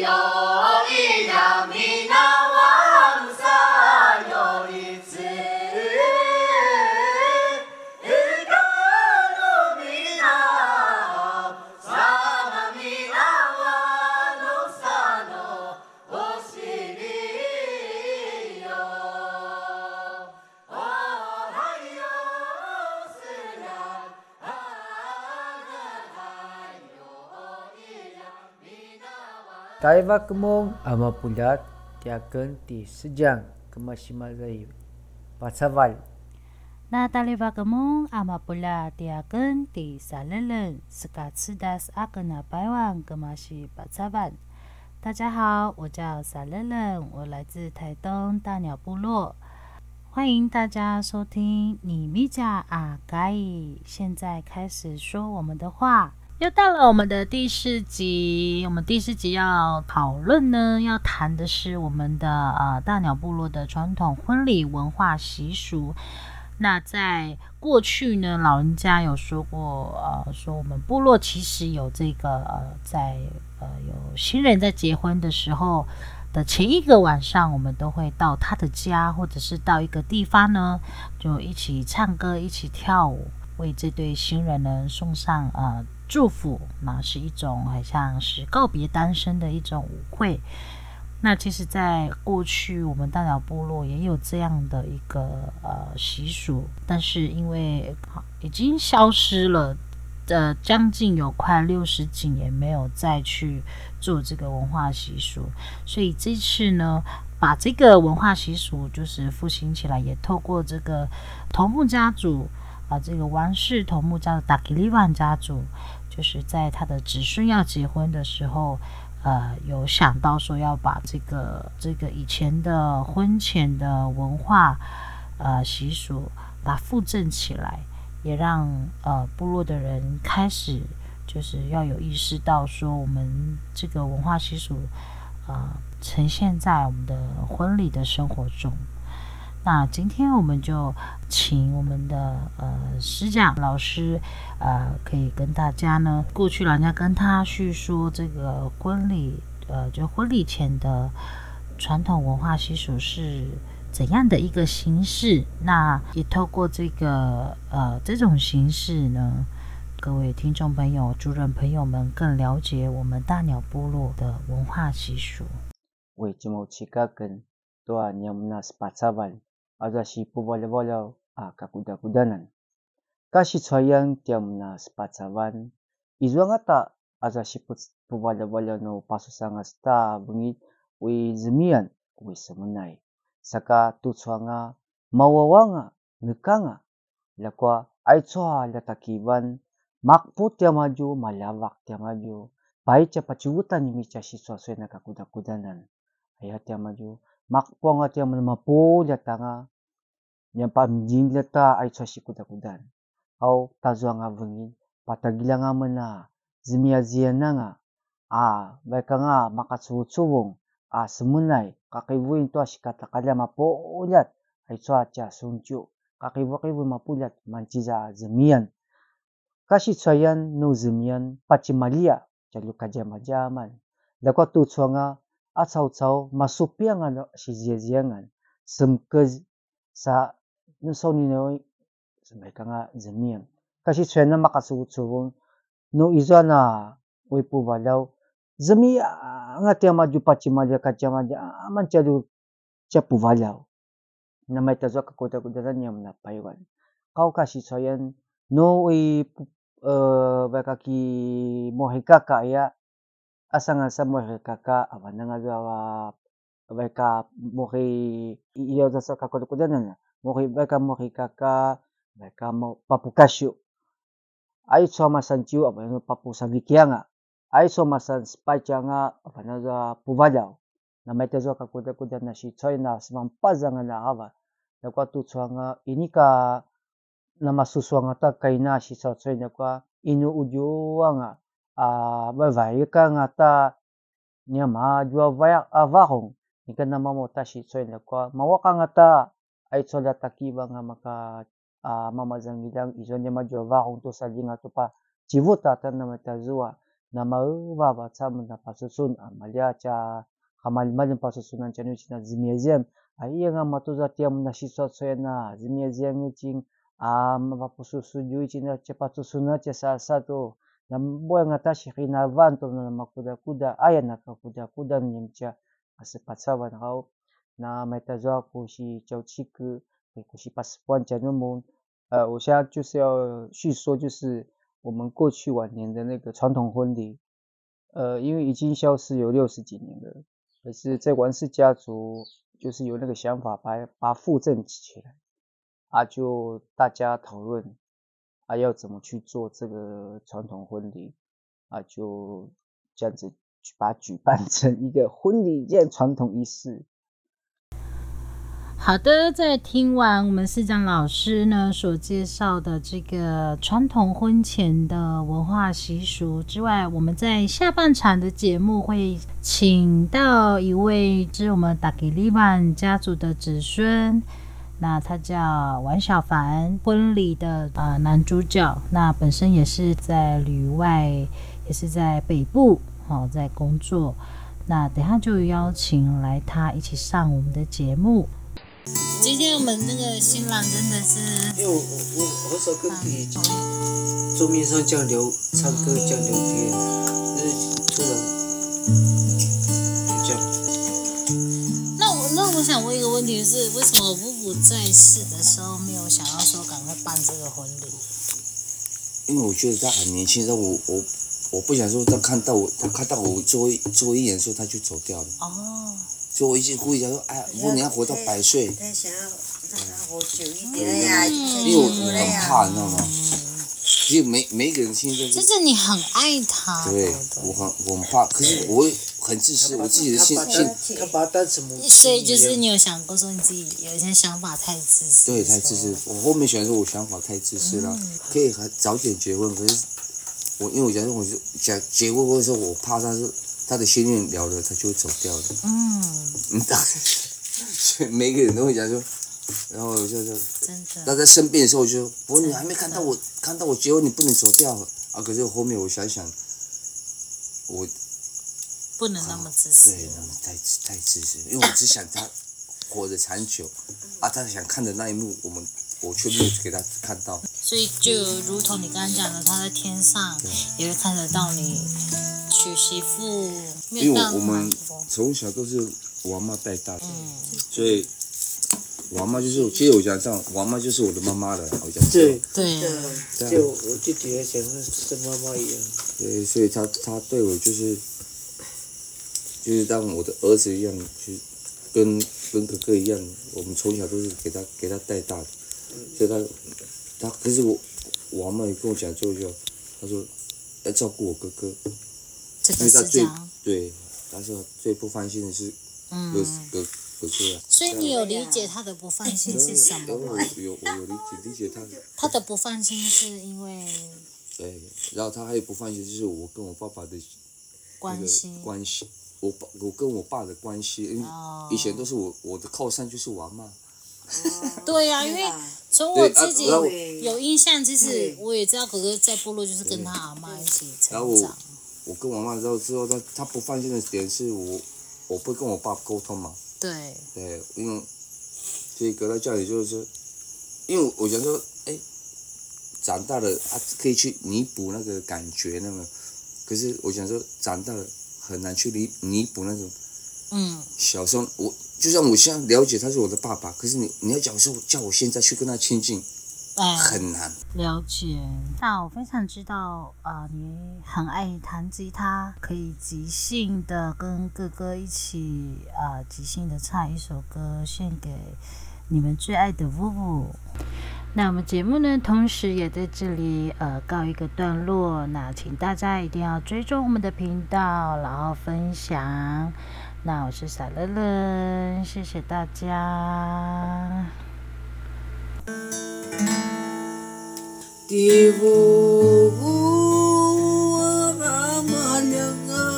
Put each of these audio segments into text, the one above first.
주여. Taiva kemong ama pulat tiaken di sejang kemasimalai pasaval. 那大利巴格蒙阿玛布拉迪亚根第三人人斯卡茨达斯阿根纳百万格玛西巴查万。大家好，我叫萨人人，我来自台东大鸟部落，欢迎大家收听尼米加阿盖。现在开始说我们的话。又到了我们的第四集，我们第四集要讨论呢，要谈的是我们的呃大鸟部落的传统婚礼文化习俗。那在过去呢，老人家有说过，呃，说我们部落其实有这个呃，在呃有新人在结婚的时候的前一个晚上，我们都会到他的家，或者是到一个地方呢，就一起唱歌，一起跳舞，为这对新人呢送上呃。祝福，那是一种好像是告别单身的一种舞会。那其实，在过去我们大鸟部落也有这样的一个呃习俗，但是因为已经消失了，呃，将近有快六十几年没有再去做这个文化习俗，所以这次呢，把这个文化习俗就是复兴起来，也透过这个头目家族啊，这个王室头目家的达吉利万家族。就是在他的子孙要结婚的时候，呃，有想到说要把这个这个以前的婚前的文化呃习俗，把它复振起来，也让呃部落的人开始就是要有意识到说，我们这个文化习俗啊，呃，呈现在我们的婚礼的生活中。那今天我们就请我们的呃师讲老师，呃，可以跟大家呢，过去人家跟他叙说这个婚礼，呃，就婚礼前的传统文化习俗是怎样的一个形式。那也透过这个呃这种形式呢，各位听众朋友、族人朋友们更了解我们大鸟部落的文化习俗。为这么去跟多年那是八十万。啊，则是不罢了罢了啊，甲古达古达难。假使采样点那十八十万，伊若阿达啊，则是不不罢了罢了喏，巴苏桑阿斯达问伊为什么？为什么呢？萨卡杜川啊，毛娃娃啊，你讲啊，那个爱抓了他几万，马普点阿就马拉瓦点阿就，白家把酒打你米，假使说说那个古达古达难，哎呀点阿就。makpong at yung mga po lata nga yung pamijin lata ay sa sikudakudan. Aw, tazo nga vungin, a baikanga baka a semunai sumunay kakibuin to si katakala mapo ulat ay so at kakibu-kibu mapulat manchiza zimiyan kasi so yan no zimiyan pachimalia chalukajama-jaman lako tutsu nga atsau tsau masupiang ala si zia ziangan semke sa nusoni noi semai kanga zemian kasi tsuen na makasu tsuwong no izana wai pu balau zemi nga tia maju pachi maja aman chadu chapu balau na mai tazo ka kota kuda na nyam kau kasi tsoyan no wai uh, eh, bakaki kaya ya 朝が寒い中、泡長沢、baika muri iyo dasa kakodokudana muri baika muri kaka baika mo papukasyo. Ay soma san tiu apa no papu san vikianga ay soma san spachanga apa na za puvadaw. Na metezo kakodokudana si choina sman pazanga na hava na kwa tu chuanga inika na masusuanga ta kaina si sa choina kwa inu ujuanga a ba ば床型にゃまじわばやあばほん、ni ka na mamutashi so ila kwa mawaka nga ta. Ay so da la takiba nga maka uh, mamazang ilang iso ni majova kung to sa linga to pa. Chivuta ta na matazua na maubaba sa na pasusun amalya cha kamalmal ng pasusunan cha nuchi na zimiezem ay iya nga matuza tiyam na shiso so na zimiezem ni ching um, mapasusudu ichi na cha pasusunan cha sa sa to 那么问啊大学费拿万多呢那么 good good 爱呀那个 good good 你们家还是把菜买好那买的肉呼吸交际歌给呼吸八十万加入吗呃我现在就是要叙说就是我们过去晚年的那个传统婚礼呃因为已经消失有六十几年了可是在王氏家族就是有那个想法把把它扶正起来啊就大家讨论啊，要怎么去做这个传统婚礼，啊，就这样子把举办成一个婚礼这样传统仪式。好的，在听完我们市长老师呢所介绍的这个传统婚前的文化习俗之外，我们在下半场的节目会请到一位是我们达吉利万家族的子孙，那他叫王小凡，婚礼的啊、呃、男主角，那本身也是在旅外，也是在北部好、哦、在工作，那等下就邀请来他一起上我们的节目。今天我们那个新郎真的是，因为我我我很少跟你桌面上这样聊，唱歌这样聊天，就问题是，为什么姑姑在世的时候没有想要说赶快办这个婚礼？因为我觉得他很年轻，让我我我不想说他看到我，他看到我最后最后一眼的时候他就走掉了。哦。所以我一直故意想说：“哎，如果你要活到百岁，他想要让他活久一点呀，因为我很怕，你知道吗？其实每每一个人心中，就是你很爱他，对，我很我很怕，可是我会很自私，我自己的心心，他把他当成所以就是你有想过说你自己有一些想法太自私，对，太自私。我后面想说，我想法太自私了，可以很早点结婚，可是我因为我讲说，我就讲结婚的时候，我怕他是。”他的心愿了了，他就会走掉的。嗯，嗯，所以每个人都会讲说，然后就说，真的。那在生病的时候我就说，不过你还没看到我，看到我结婚，你不能走掉啊！可是后面我想想，我不能那么自私，对，那么太太自私，因为我只想他活得长久，啊，他想看的那一幕，我们我却没有给他看到。所以就如同你刚刚讲的，他在天上也会看得到你。娶媳妇，因为我们从小都是我妈带大的，嗯、所以我妈就是，其实我讲这样，我妈就是我的妈妈了，好像对。对，就我弟弟也想跟妈妈一样，对，所以她她对。我就是，就是当我的儿子一样，就跟跟哥哥一样，我们从小都是给他给他带大的，所以他他可是我我妈也跟我讲最后一句，他说要照顾我哥哥。因为他最对，但是最不放心的是哥哥哥所以你有理解他的不放心是什么吗？有有有理解理解他。他的不放心是因为。对，然后他还有不放心，就是我跟我爸爸的关系关系。我爸我跟我爸的关系，因为以前都是我我的靠山就是我阿嬷。对呀，因为从我自己有印象，其实我也知道哥哥在部落就是跟他阿妈一起成长。我跟我妈之后之后，他他不放心的点是我，我不跟我爸沟通嘛。对。对，因为所以隔到家里就是说，因为我想说，哎，长大了啊，可以去弥补那个感觉，那么，可是我想说，长大了很难去弥弥补那种。嗯。小时候我就像我现在了解他是我的爸爸，可是你你要讲说叫我现在去跟他亲近。很难了解。那我非常知道，啊、你很爱弹吉他，可以即兴的跟哥哥一起，啊、即兴的唱一首歌，献给你们最爱的呜呜。那我们节目呢，同时也在这里，呃，告一个段落。那请大家一定要追踪我们的频道，然后分享。那我是傻乐乐，谢谢大家。Tibuok ang amanyangakan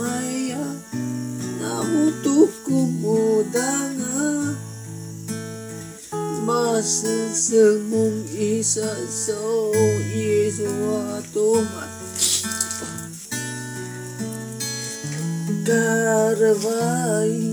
Maya namutok kumudanga Masasang mong isa sa iswa tumat Karavay